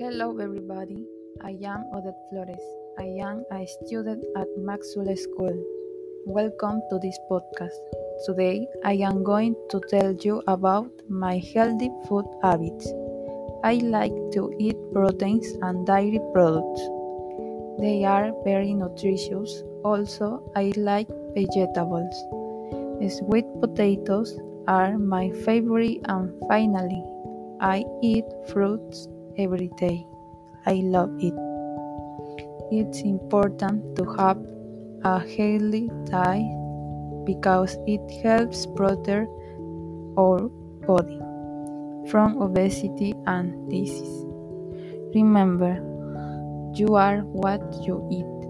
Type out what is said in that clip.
Hello, everybody. I am Odette Flores. I am a student at Maxwell School. Welcome to this podcast. Today, I am going to tell you about my healthy food habits. I like to eat proteins and dairy products. They are very nutritious. Also, I like vegetables. Sweet potatoes are my favorite, and finally, I eat fruits every day. I love it. It's important to have a healthy diet because it helps protect our body from obesity and disease. Remember, you are what you eat.